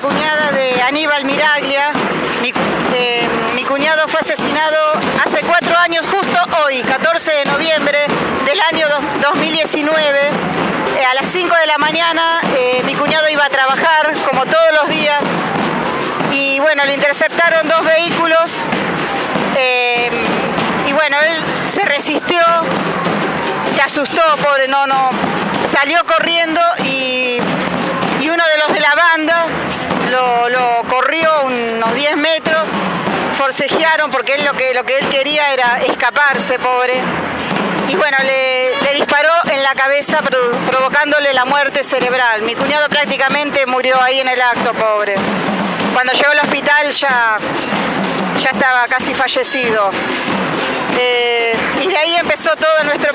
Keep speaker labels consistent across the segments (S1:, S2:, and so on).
S1: cuñada de Aníbal Miraglia. Mi, eh, mi cuñado fue asesinado hace cuatro años, justo hoy, 14 de noviembre del año dos- 2019. Eh, a las 5 de la mañana eh, mi cuñado iba a trabajar, como todos los días, y bueno, le interceptaron dos vehículos. eh, y bueno, él se resistió, se asustó, pobre, no, no, salió corriendo y, y uno de los de la banda lo, corrió unos 10 metros, forcejearon porque él lo que, lo que él quería era escaparse, pobre. Y bueno, le, le disparó en la cabeza provocándole la muerte cerebral. Mi cuñado prácticamente murió ahí en el acto, pobre. Cuando llegó al hospital ya, ya estaba casi fallecido. Eh, y de ahí empezó toda nuestra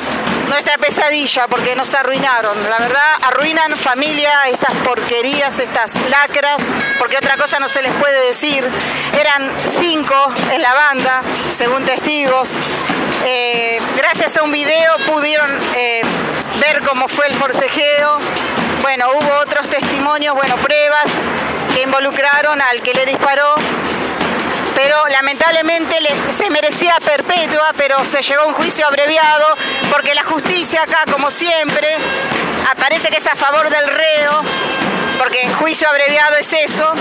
S1: pesadilla, porque nos arruinaron. La verdad, arruinan familia, estas porquerías, estas lacras, porque otra cosa no se les puede decir. Eran cinco en la banda, según testigos. Eh, gracias a un video pudieron eh, ver cómo fue el forcejeo. Bueno, hubo otros testimonios, bueno, pruebas que involucraron al que le disparó pero lamentablemente le- se merecía perpetua, pero se llegó a un juicio abreviado, porque la justicia acá, como siempre, parece que es a favor del reo, porque juicio abreviado es eso.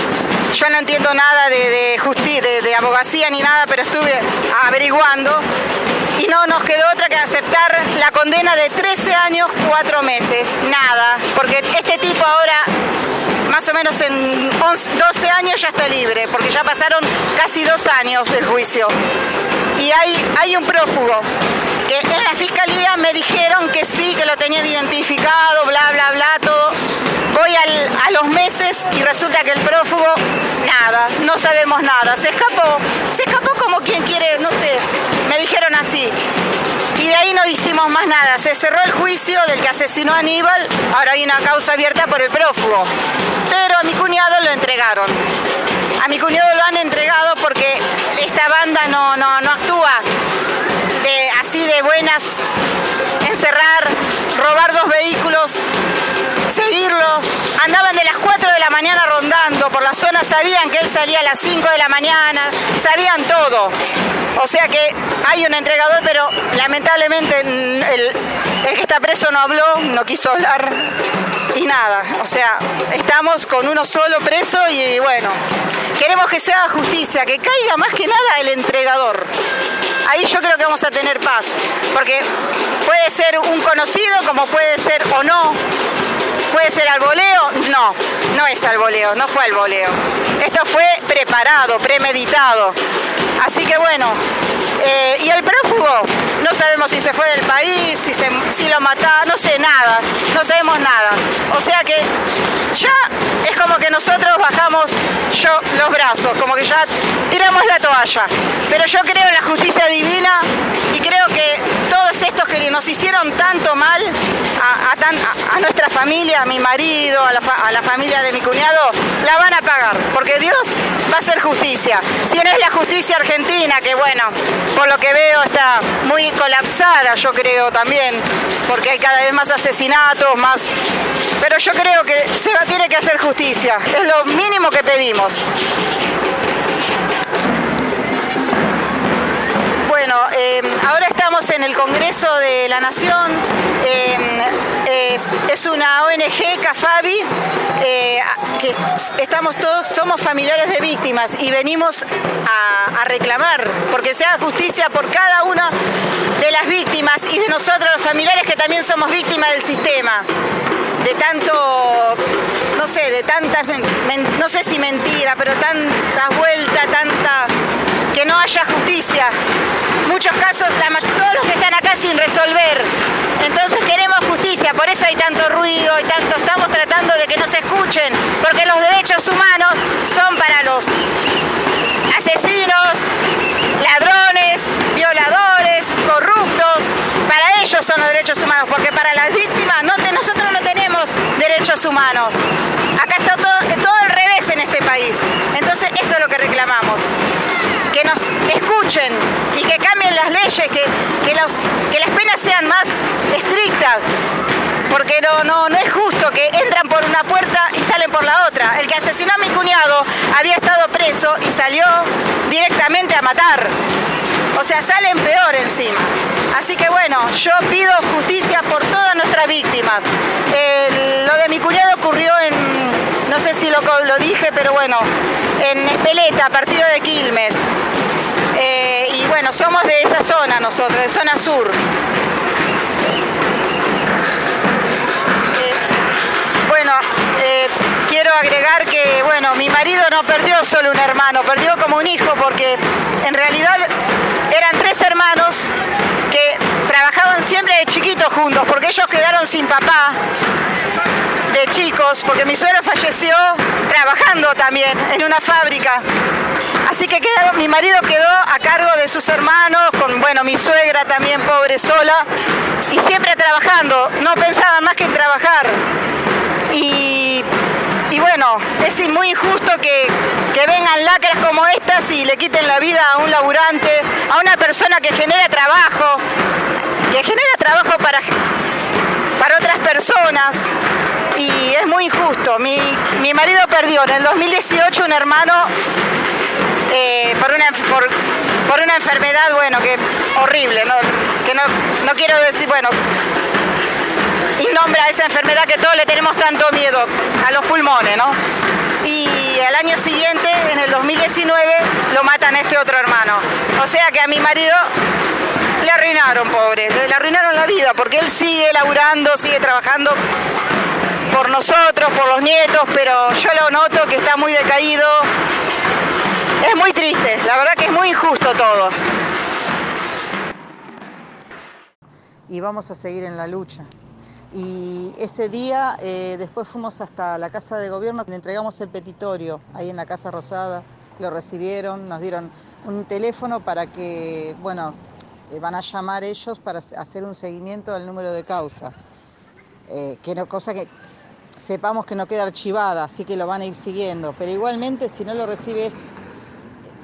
S1: Yo no entiendo nada de, de, de- de abogacía ni nada, pero estuve averiguando. Y no nos quedó otra que aceptar la condena de 13 años, 4 meses. Nada, porque este tipo ahora más o menos en 11, 12 años ya está libre, porque ya pasaron casi dos años del juicio. Y hay, hay un prófugo que en la fiscalía me dijeron que sí, que lo tenían identificado, bla, bla, bla, todo. Voy al- a los meses y resulta que el prófugo, nada, no sabemos nada. Se escapó, se escapó como quien quiere, no sé, me dijeron así. Y de ahí no hicimos más nada. Se cerró el juicio del que asesinó a Aníbal. Ahora hay una causa abierta por el prófugo. Pero a mi cuñado lo entregaron. A mi cuñado lo han entregado porque esta banda no, no, no actúa así de buenas. Encerrar, robar dos vehículos, seguirlo. Andaban de las 4 de la mañana por la zona, sabían que él salía a las 5 de la mañana, sabían todo. O sea que hay un entregador, pero lamentablemente el, el que está preso no habló, no quiso hablar y nada. O sea, estamos con uno solo preso y bueno, queremos que se haga justicia, que caiga más que nada el entregador. Ahí yo creo que vamos a tener paz, porque puede ser un conocido como puede ser o no, ¿Puede ser al voleo? No, no es al voleo, no fue al voleo. Esto fue preparado, premeditado. Así que bueno, eh, y el prófugo, no sabemos si se fue del país, si, se, si lo mataron, no sé nada, no sabemos nada. O sea que ya es como que nosotros bajamos yo los brazos, como que ya tiramos la toalla. Pero yo creo en la justicia divina y creo que todos estos que nos hicieron tanto mal a, nuestra familia, a mi marido, a la, fa- a la familia de mi cuñado, la van a pagar, porque Dios va a hacer justicia. Si no es la justicia argentina, que bueno, por lo que veo está muy colapsada, yo creo también, porque hay cada vez más asesinatos, más... Pero yo creo que se va, tiene que hacer justicia, es lo mínimo que pedimos. Bueno, eh, ahora estamos en el Congreso de la Nación. es, es una ONG, CAFABI, eh, estamos todos, somos familiares de víctimas y venimos a, reclamar porque se haga justicia por cada una de las víctimas y de nosotros los familiares que también somos víctimas del sistema de tanto, no sé, de tantas, no sé si mentira, pero tantas vueltas, tanta, que no haya justicia. Muchos casos, todos los que están acá sin resolver. Entonces queremos justicia, tanto ruido y tanto, estamos tratando de que no se escuchen, porque los derechos humanos son para los asesinos, ladrones, violadores, corruptos. Para ellos son los derechos humanos, porque para las víctimas no nosotros no tenemos derechos humanos. Acá está todo, todo al revés en este país. Entonces eso es lo que reclamamos. Que nos escuchen y que cambien las leyes, que, que las penas sean más estrictas. Porque no, no, no es justo que entran por una puerta y salen por la otra. El que asesinó a mi cuñado había estado preso y salió directamente a matar. O sea, salen peor encima. Así que bueno, yo pido justicia por todas nuestras víctimas. lo de mi cuñado ocurrió en, no sé si lo, lo dije, pero bueno, en Espeleta, partido de Quilmes. Eh, y bueno, somos de esa zona nosotros, de zona sur. Bueno, eh, quiero agregar que, bueno, mi marido no perdió solo un hermano, perdió como un hijo porque en realidad eran tres hermanos que trabajaban siempre de chiquitos juntos porque ellos quedaron sin papá de chicos, porque mi suegro falleció trabajando también en una fábrica. Así que mi marido quedó a cargo de sus hermanos, con bueno, mi suegra también pobre sola, y siempre trabajando, no pensaba más que en trabajar. Y, bueno, es muy injusto que, que vengan lacras como estas y le quiten la vida a un laburante, a una persona que genera trabajo, que genera trabajo para, para otras personas y es muy injusto. Mi, marido perdió en el 2018 un hermano eh, por, una, por, una enfermedad, bueno, que horrible, ¿no? que no, quiero decir, bueno, y nombra esa enfermedad que todos le tenemos tanto miedo, a los pulmones, ¿no? Y al año siguiente, en el 2019, lo matan a este otro hermano. O sea que a mi marido le arruinaron, pobre, le arruinaron la vida, porque él sigue laburando, sigue trabajando por nosotros, por los nietos, pero yo lo noto que está muy decaído. Es muy triste, la verdad que es muy injusto todo.
S2: Y vamos a seguir en la lucha. Y ese día eh, después fuimos hasta la Casa de Gobierno, le entregamos el petitorio ahí en la Casa Rosada, lo recibieron, nos dieron un teléfono para que, bueno, eh, van a llamar ellos para hacer un seguimiento del número de causa. Eh, que no, cosa que sepamos que no queda archivada, así que lo van a ir siguiendo. Pero igualmente, si no lo recibe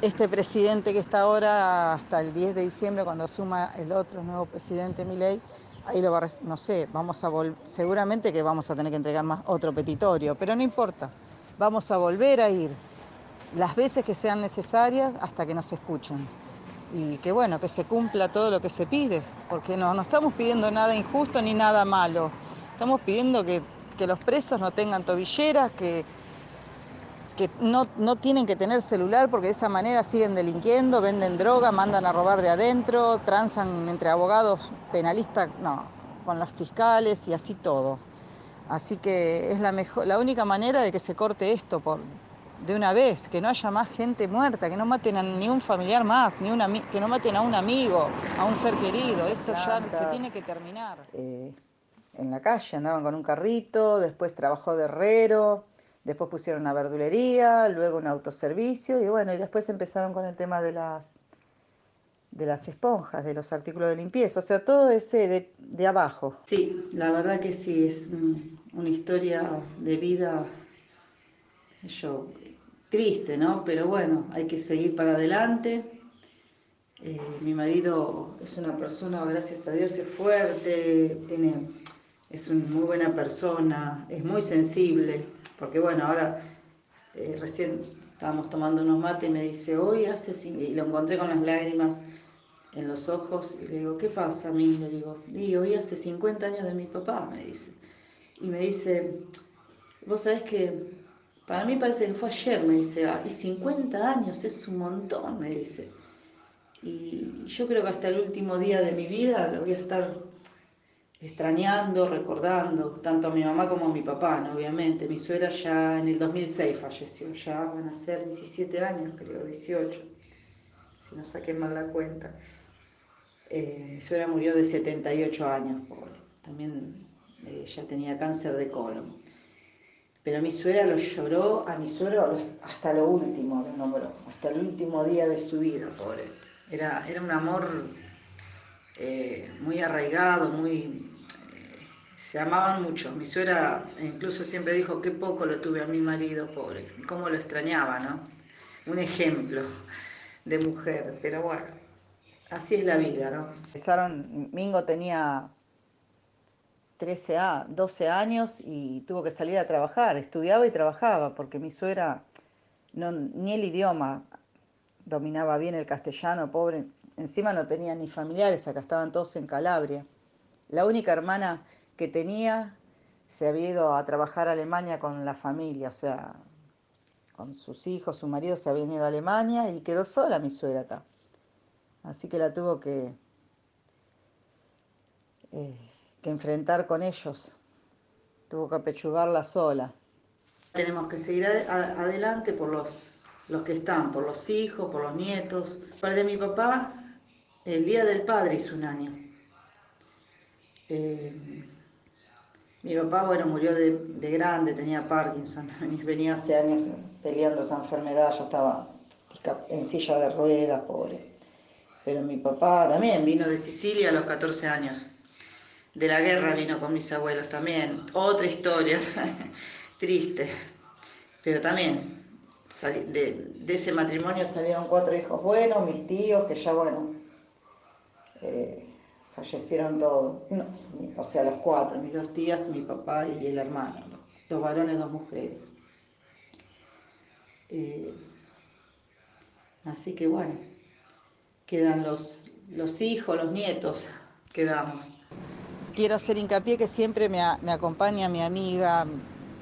S2: este presidente que está ahora hasta el 10 de diciembre, cuando asuma el otro nuevo presidente Milei, ahí lo va no sé, vamos a seguramente que vamos a tener que entregar más otro petitorio, pero no importa, vamos a volver a ir las veces que sean necesarias hasta que nos escuchen. Y que bueno, que se cumpla todo lo que se pide, porque no, no estamos pidiendo nada injusto ni nada malo. Estamos pidiendo que, los presos no tengan tobilleras, que, que no, no, tienen que tener celular porque de esa manera siguen delinquiendo, venden droga, mandan a robar de adentro, transan entre abogados penalistas, no, con los fiscales y así todo. Así que es la, mejor, la única manera de que se corte esto por, de una vez, que no haya más gente muerta, que no maten a ni un familiar más, ni una, que no maten a un amigo, a un ser querido. Esto ya se tiene que terminar. Eh, en la calle, andaban con un carrito, después trabajó de herrero, después pusieron una verdulería, luego un autoservicio y bueno, y después empezaron con el tema de las de las esponjas, de los artículos de limpieza, o sea, todo ese de, abajo. Sí, la verdad que sí, es una historia de vida, yo, triste, ¿no? Pero bueno, hay que seguir para adelante. Eh, mi marido es una persona, gracias a Dios, es fuerte, tiene es una muy buena persona, es muy sensible, porque bueno, ahora eh, recién estábamos tomando unos mates y me dice, hoy hace, y lo encontré con las lágrimas en los ojos y le digo, ¿qué pasa a? Le digo, y hoy hace 50 años de mi papá, me dice. Y me dice, vos sabés que para mí parece que fue ayer, me dice, ah, y 50 años es un montón, me dice. Y yo creo que hasta el último día de mi vida lo voy a estar extrañando, recordando, tanto a mi mamá como a mi papá, ¿no? obviamente. Mi suegra ya en el 2006 falleció, ya van a ser 17 años, creo, 18, si no saqué mal la cuenta. Eh, mi suegra murió de 78 años, también eh, ya tenía cáncer de colon. Pero mi suegra lo lloró, a mi suegro hasta lo último lo nombró, hasta el último día de su vida, pobre. Era, era un amor eh, muy arraigado, muy, se amaban mucho. Mi suegra incluso siempre dijo que poco lo tuve a mi marido, pobre, cómo lo extrañaba, ¿no? Un ejemplo de mujer, pero bueno, así es la vida, ¿no? Empezaron, Mingo tenía 13 a, 12 años y tuvo que salir a trabajar, estudiaba y trabajaba, porque mi suegra ni el idioma dominaba bien el castellano, pobre, encima no tenía ni familiares, acá estaban todos en Calabria. La única hermana que tenía se había ido a trabajar a Alemania con la familia, o sea, con sus hijos, su marido se había ido a Alemania y quedó sola mi suegra acá. Así que la tuvo que, eh, que enfrentar con ellos. Tuvo que apechugarla sola. Tenemos que seguir adelante por los, los que están, por los hijos, por los nietos. Para de mi papá, el Día del Padre hizo un año. Eh, mi papá, bueno, murió de, de, grande, tenía Parkinson, venía hace años peleando esa enfermedad, ya estaba en silla de ruedas, pobre. Pero mi papá también vino de Sicilia a los 14 años de la guerra vino con mis abuelos también. Otra historia triste. Pero también de, ese matrimonio salieron cuatro hijos buenos, mis tíos, que ya bueno, eh, fallecieron todos. o sea, los cuatro, mis dos tías, mi papá y el hermano. dos varones, dos mujeres. Eh, así que bueno, quedan los, los hijos, los nietos, quedamos quiero hacer hincapié que siempre me, acompaña mi amiga,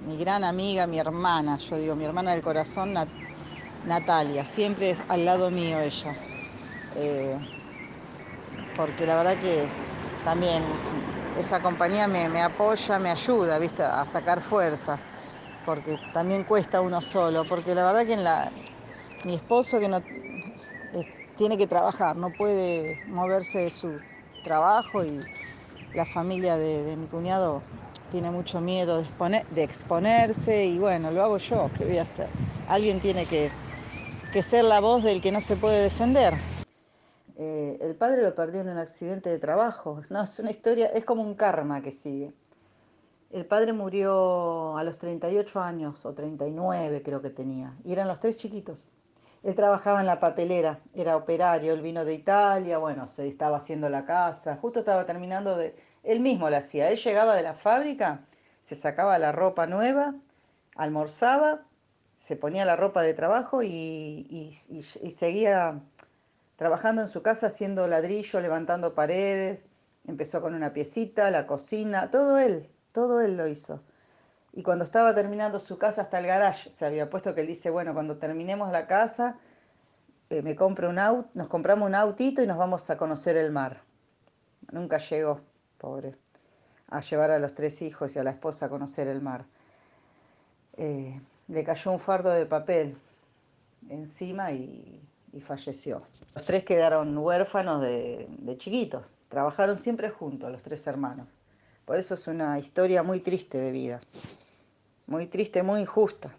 S2: mi gran amiga, mi hermana, yo digo, mi hermana del corazón, Natalia, siempre al lado mío ella. Eh, porque la verdad que también esa compañía me, apoya, me ayuda, ¿viste? a sacar fuerza, porque también cuesta uno solo, porque la verdad que mi esposo que no eh, tiene que trabajar, no puede moverse de su trabajo y la familia de, mi cuñado tiene mucho miedo de, exponerse y bueno, lo hago yo, ¿qué voy a hacer? Alguien tiene que, ser la voz del que no se puede defender. El padre lo perdió en un accidente de trabajo, no, es una historia, es como un karma que sigue. El padre murió a los 38 años o 39 creo que tenía, y eran los tres chiquitos. Él trabajaba en la papelera, era operario, él vino de Italia, bueno, se estaba haciendo la casa, justo estaba terminando de... Él mismo lo hacía, él llegaba de la fábrica, se sacaba la ropa nueva, almorzaba, se ponía la ropa de trabajo y, seguía trabajando en su casa haciendo ladrillo, levantando paredes, empezó con una piecita, la cocina, todo él, todo él lo hizo. Y cuando estaba terminando su casa hasta el garage, se había puesto que él dice, bueno, cuando terminemos la casa, eh, me compro un auto, nos compramos un autito y nos vamos a conocer el mar. Nunca llegó, pobre, a llevar a los tres hijos y a la esposa a conocer el mar. Eh, le cayó un fardo de papel encima y, falleció. Los tres quedaron huérfanos de chiquitos. Trabajaron siempre juntos, los tres hermanos. Por eso es una historia muy triste de vida muy triste, muy injusta.